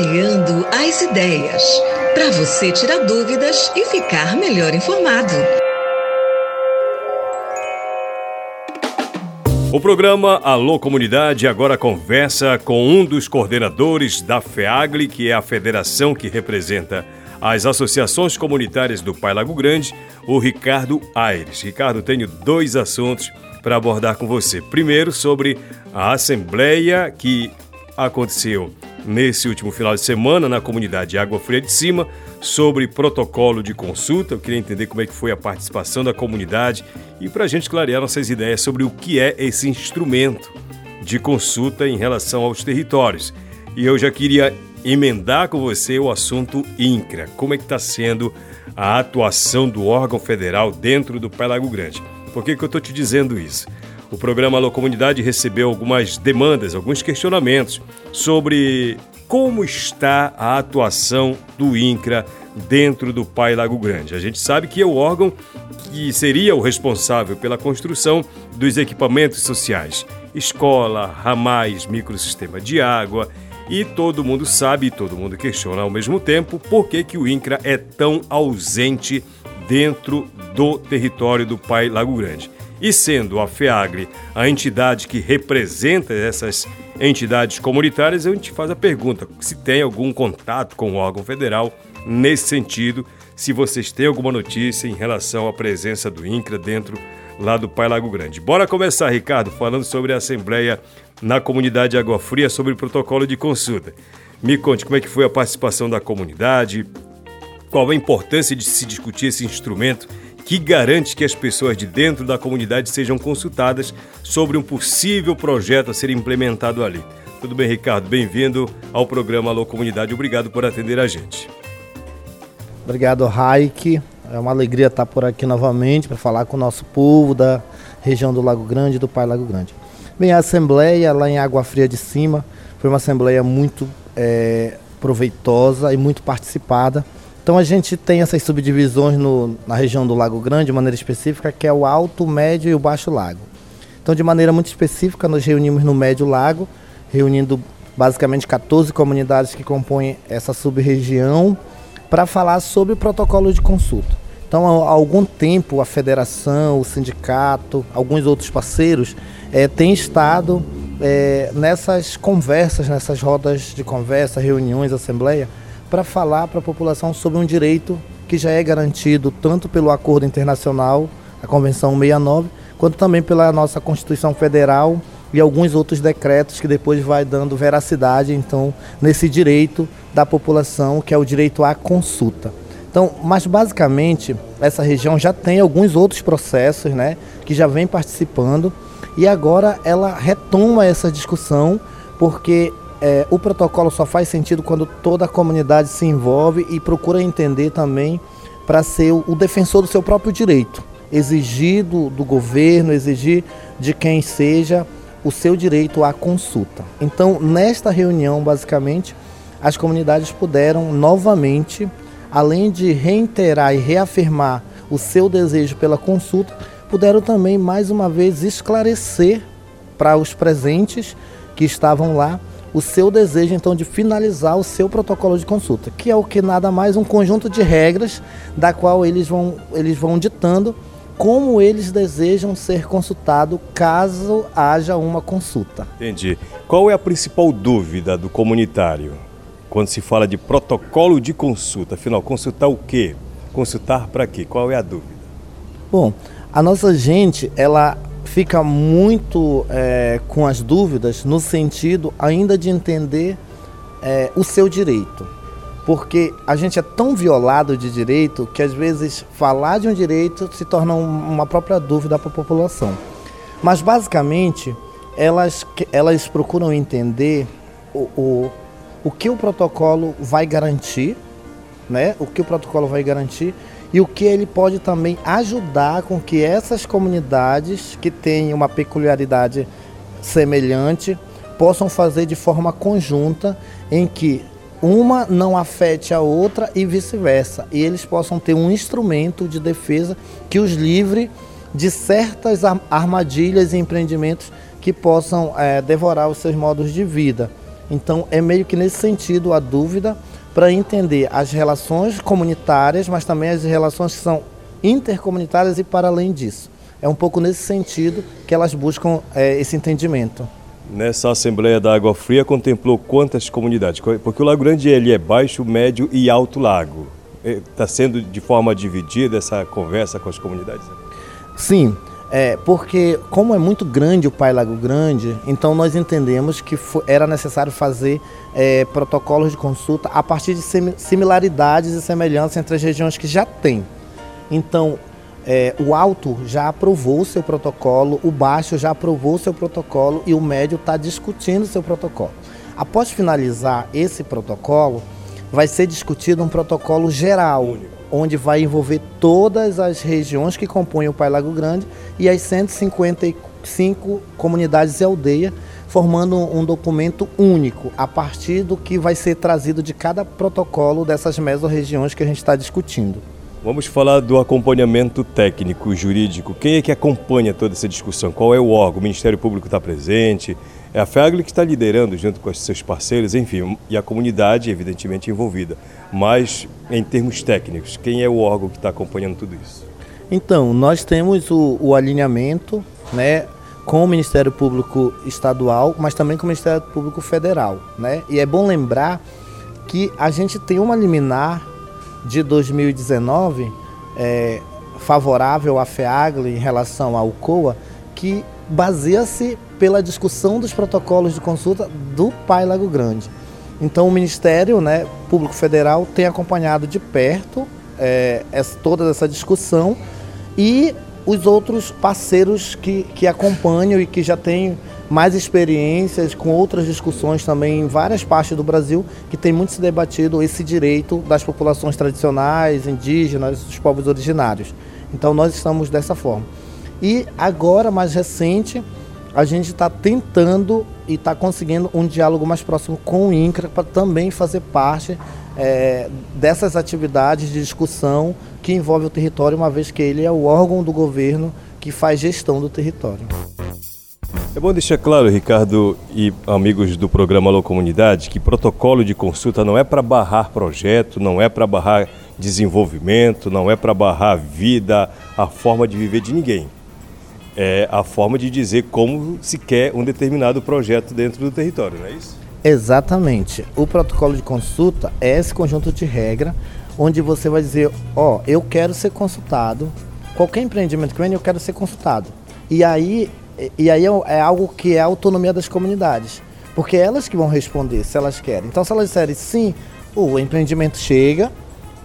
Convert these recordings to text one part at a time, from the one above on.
Clareando as ideias. Para você tirar dúvidas e ficar melhor informado. O programa Alô Comunidade agora conversa com um dos coordenadores da FEAGLE, que é a federação que representa as associações comunitárias do Pai Lago Grande, o Ricardo Aires. Ricardo, tenho dois assuntos para abordar com você. Primeiro, sobre a assembleia que aconteceu nesse último final de semana na comunidade Água Fria de Cima sobre protocolo de consulta. Eu queria entender como é que foi a participação da comunidade e para a gente clarear nossas ideias sobre o que é esse instrumento de consulta em relação aos territórios. E eu já queria emendar com você o assunto INCRA. Como é que está sendo a atuação do órgão federal dentro do Pai Grande? Por que, que eu estou te dizendo isso? O programa Alô Comunidade recebeu algumas demandas, alguns questionamentos sobre como está a atuação do INCRA dentro do Pai Lago Grande. A gente sabe que é o órgão que seria o responsável pela construção dos equipamentos sociais, escola, ramais, microsistema de água, e todo mundo sabe e todo mundo questiona ao mesmo tempo por que, que o INCRA é tão ausente dentro do território do Pai Lago Grande. E sendo a FEAGRE a entidade que representa essas entidades comunitárias, a gente faz a pergunta se tem algum contato com o órgão federal nesse sentido, se vocês têm alguma notícia em relação à presença do INCRA dentro lá do Pai Lago Grande. Bora começar, Ricardo, falando sobre a Assembleia na comunidade Água Fria sobre o protocolo de consulta. Me conte como é que foi a participação da comunidade, qual a importância de se discutir esse instrumento que garante que as pessoas de dentro da comunidade sejam consultadas sobre um possível projeto a ser implementado ali. Tudo bem, Ricardo? Bem-vindo ao programa Alô Comunidade. Obrigado por atender a gente. Obrigado, Raik. É uma alegria estar por aqui novamente para falar com o nosso povo da região do Lago Grande, do Pai Lago Grande. Bem, a assembleia lá em Água Fria de Cima foi uma assembleia muito é, proveitosa e muito participada. Então a gente tem essas subdivisões no, na região do Lago Grande, de maneira específica, que é o Alto, Médio e o Baixo Lago. Então, de maneira muito específica, nós reunimos no Médio Lago, reunindo basicamente 14 comunidades que compõem essa sub-região, para falar sobre o protocolo de consulta. Então, há algum tempo, a federação, o sindicato, alguns outros parceiros é, têm estado é, nessas conversas, nessas rodas de conversa, reuniões, assembleia, para falar para a população sobre um direito que já é garantido tanto pelo acordo internacional, a Convenção 69, quanto também pela nossa Constituição Federal e alguns outros decretos que depois vai dando veracidade então nesse direito da população, que é o direito à consulta. Então, mas basicamente essa região já tem alguns outros processos, né, que já vem participando e agora ela retoma essa discussão porque é, o protocolo só faz sentido quando toda a comunidade se envolve e procura entender também para ser o, o, defensor do seu próprio direito. Exigir do, do governo, exigir de quem seja o seu direito à consulta. Então, nesta reunião, basicamente, as comunidades puderam novamente, além de reiterar e reafirmar o seu desejo pela consulta, puderam também mais uma vez esclarecer para os presentes que estavam lá o seu desejo então de finalizar o seu protocolo de consulta, que é o que nada mais um conjunto de regras da qual eles vão, eles vão ditando como eles desejam ser consultados caso haja uma consulta. Entendi. Qual é a principal dúvida do comunitário quando se fala de protocolo de consulta? Afinal, consultar o quê? Consultar para quê? Qual é a dúvida? Bom, a nossa gente, ela fica muito é, com as dúvidas no sentido ainda de entender é, o seu direito. Porque a gente é tão violado de direito que às vezes falar de um direito se torna uma própria dúvida para a população. Mas basicamente elas, elas procuram entender o, o, o que o protocolo vai garantir, né? o que o protocolo vai garantir e o que ele pode também ajudar com que essas comunidades que têm uma peculiaridade semelhante possam fazer de forma conjunta em que uma não afete a outra e vice-versa, e eles possam ter um instrumento de defesa que os livre de certas armadilhas e empreendimentos que possam é, devorar os seus modos de vida. Então é meio que nesse sentido a dúvida para entender as relações comunitárias, mas também as relações que são intercomunitárias e para além disso. É um pouco nesse sentido que elas buscam é, esse entendimento. Nessa Assembleia da Água Fria contemplou quantas comunidades? Porque o Lago Grande ele é baixo, médio e alto lago. Está sendo de forma dividida essa conversa com as comunidades? Sim, é, porque como é muito grande o Pai Lago Grande, então nós entendemos que era necessário fazer é, protocolos de consulta a partir de similaridades e semelhanças entre as regiões que já tem. Então, é, o alto já aprovou o seu protocolo, o baixo já aprovou o seu protocolo e o médio está discutindo o seu protocolo. Após finalizar esse protocolo, vai ser discutido um protocolo geral. Único onde vai envolver todas as regiões que compõem o Pai Lago Grande e as 155 comunidades e aldeia, formando um documento único, a partir do que vai ser trazido de cada protocolo dessas mesorregiões que a gente está discutindo. Vamos falar do acompanhamento técnico, jurídico. Quem é que acompanha toda essa discussão? Qual é o órgão? O Ministério Público está presente? É a FEAGLE que está liderando junto com os seus parceiros, enfim, e a comunidade, evidentemente, envolvida. Mas, em termos técnicos, quem é o órgão que está acompanhando tudo isso? Então, nós temos o, o alinhamento né, com o Ministério Público Estadual, mas também com o Ministério Público Federal. Né? E é bom lembrar que a gente tem uma liminar de 2019 é, favorável à FEAGLE em relação ao COA, que baseia-se pela discussão dos protocolos de consulta do Pai Lago Grande. Então o Ministério né, Público Federal tem acompanhado de perto é, essa, toda essa discussão e os outros parceiros que, que acompanham e que já têm mais experiências com outras discussões também em várias partes do Brasil que tem muito se debatido esse direito das populações tradicionais, indígenas, dos povos originários. Então nós estamos dessa forma. E agora, mais recente, a gente está tentando e está conseguindo um diálogo mais próximo com o INCRA para também fazer parte é, dessas atividades de discussão que envolve o território, uma vez que ele é o órgão do governo que faz gestão do território. É bom deixar claro, Ricardo e amigos do programa Alô Comunidade, que protocolo de consulta não é para barrar projeto, não é para barrar desenvolvimento, não é para barrar a vida, a forma de viver de ninguém é a forma de dizer como se quer um determinado projeto dentro do território, não é isso? Exatamente. O protocolo de consulta é esse conjunto de regra onde você vai dizer, ó, oh, eu quero ser consultado. Qualquer empreendimento que vem, eu quero ser consultado. E aí, e aí é, é algo que é a autonomia das comunidades. Porque é elas que vão responder se elas querem. Então, se elas disserem sim, o empreendimento chega,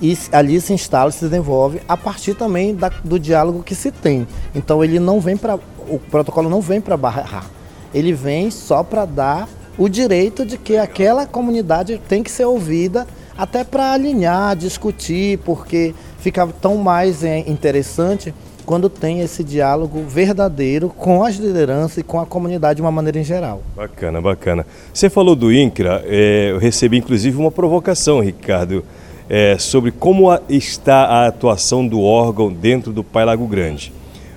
e ali se instala, se desenvolve a partir também da, do diálogo que se tem. Então ele não vem para o protocolo não vem para barrar, ele vem só para dar o direito de que aquela comunidade tem que ser ouvida até para alinhar, discutir, porque fica tão mais é, interessante quando tem esse diálogo verdadeiro com as lideranças e com a comunidade de uma maneira em geral. Bacana, bacana. Você falou do INCRA, é, eu recebi inclusive uma provocação, Ricardo é, sobre como a, está a atuação do órgão dentro do Pai Lago Grande.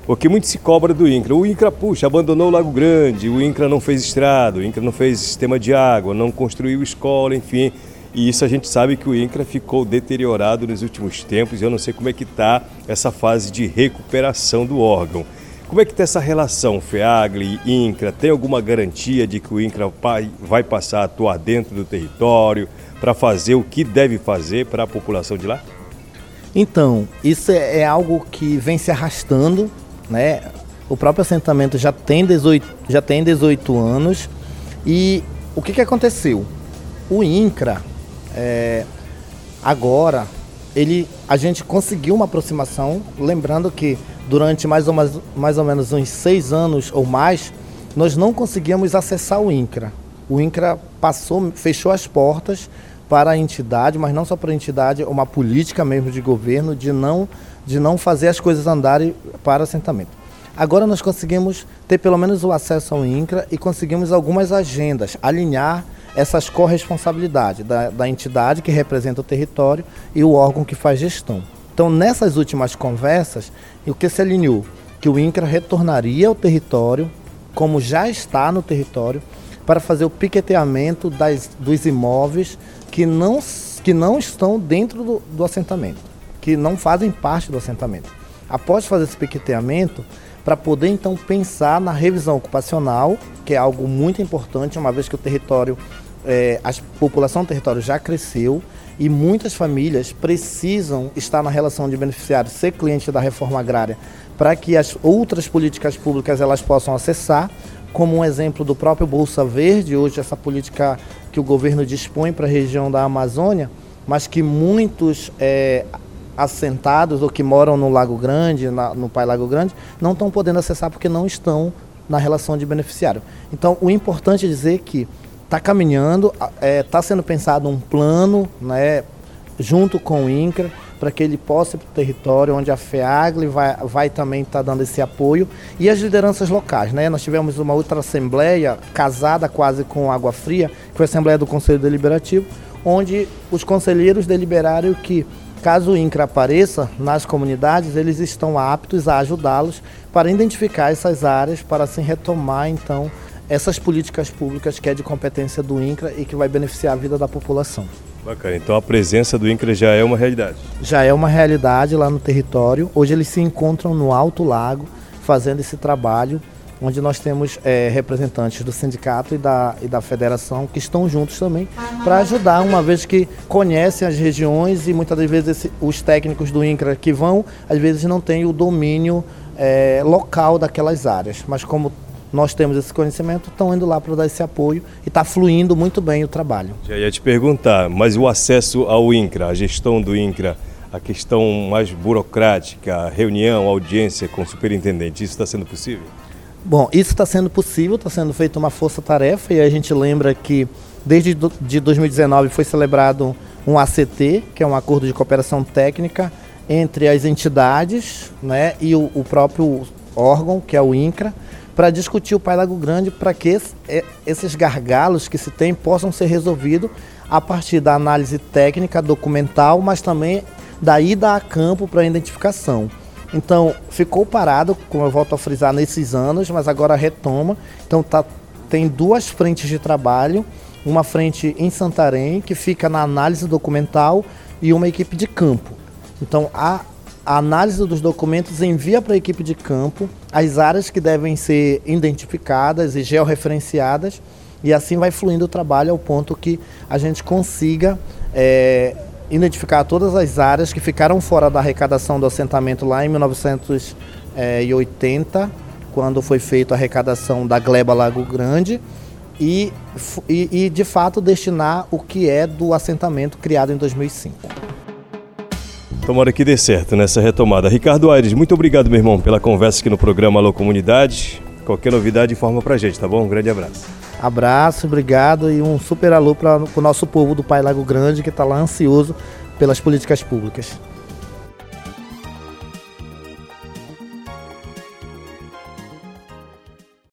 Porque muito se cobra do INCRA. O INCRA, puxa, abandonou o Lago Grande, o INCRA não fez estrada, o INCRA não fez sistema de água, não construiu escola, enfim. E isso a gente sabe que o INCRA ficou deteriorado nos últimos tempos e eu não sei como é que está essa fase de recuperação do órgão. Como é que está essa relação FEAGLE e INCRA? Tem alguma garantia de que o INCRA vai passar a atuar dentro do território? para fazer o que deve fazer para a população de lá? Então, isso é, é algo que vem se arrastando, né? O próprio assentamento já tem 18, já tem 18 anos e o que, que aconteceu? O INCRA, é, agora, ele, a gente conseguiu uma aproximação, lembrando que durante mais ou, mais, mais ou menos uns seis anos ou mais, nós não conseguíamos acessar o INCRA. O INCRA passou, fechou as portas para a entidade, mas não só para a entidade, uma política mesmo de governo de não, de não fazer as coisas andarem para assentamento. Agora nós conseguimos ter pelo menos o acesso ao INCRA e conseguimos algumas agendas, alinhar essas corresponsabilidades da, da entidade que representa o território e o órgão que faz gestão. Então, nessas últimas conversas, o que se alinhou? Que o INCRA retornaria ao território, como já está no território, para fazer o piqueteamento das, dos imóveis que não, que não estão dentro do, do assentamento, que não fazem parte do assentamento. Após fazer esse piqueteamento, para poder então pensar na revisão ocupacional, que é algo muito importante, uma vez que o território, é, a população do território já cresceu e muitas famílias precisam estar na relação de beneficiário, ser cliente da reforma agrária, para que as outras políticas públicas elas possam acessar, como um exemplo do próprio Bolsa Verde, hoje essa política que o governo dispõe para a região da Amazônia, mas que muitos é, assentados ou que moram no Lago Grande, na, no Pai Lago Grande, não estão podendo acessar porque não estão na relação de beneficiário. Então, o importante é dizer que está caminhando, está é, tá sendo pensado um plano, né, junto com o INCRA, para que ele possa ir para o território, onde a FEAGLE vai, vai também estar tá dando esse apoio, e as lideranças locais. Né? Nós tivemos uma outra assembleia, casada quase com Água Fria, que foi a Assembleia do Conselho Deliberativo, onde os conselheiros deliberaram que Caso o INCRA apareça nas comunidades, eles estão aptos a ajudá-los para identificar essas áreas, para assim retomar então essas políticas públicas que é de competência do INCRA e que vai beneficiar a vida da população. Bacana, então a presença do INCRA já é uma realidade? Já é uma realidade lá no território. Hoje eles se encontram no Alto Lago fazendo esse trabalho onde nós temos é, representantes do sindicato e da, e da federação que estão juntos também para ajudar, uma vez que conhecem as regiões e muitas das vezes esse, os técnicos do INCRA que vão, às vezes não têm o domínio é, local daquelas áreas. Mas como nós temos esse conhecimento, estão indo lá para dar esse apoio e está fluindo muito bem o trabalho. Já ia te perguntar, mas o acesso ao INCRA, a gestão do INCRA, a questão mais burocrática, reunião, audiência com o superintendente, isso está sendo possível? Bom, isso está sendo possível, está sendo feita uma força-tarefa e a gente lembra que desde de 2019 foi celebrado um ACT, que é um acordo de cooperação técnica entre as entidades né, e o, o próprio órgão, que é o INCRA, para discutir o Pai Lago Grande para que esses gargalos que se tem possam ser resolvidos a partir da análise técnica, documental, mas também da ida a campo para identificação. Então, ficou parado, como eu volto a frisar, nesses anos, mas agora retoma. Então, tá, tem duas frentes de trabalho. Uma frente em Santarém, que fica na análise documental, e uma equipe de campo. Então, a, a análise dos documentos envia para a equipe de campo as áreas que devem ser identificadas e georreferenciadas, e assim vai fluindo o trabalho ao ponto que a gente consiga. É, identificar todas as áreas que ficaram fora da arrecadação do assentamento lá em 1980, quando foi feita a arrecadação da Gleba Lago Grande, e, e, e de fato destinar o que é do assentamento criado em 2005. Tomara que dê certo nessa retomada. Ricardo Aires, muito obrigado, meu irmão, pela conversa aqui no programa Alô Comunidade. Qualquer novidade, informa pra gente, tá bom? Um grande abraço. Abraço, obrigado e um super alô para o nosso povo do Pai Lago Grande que está lá ansioso pelas políticas públicas.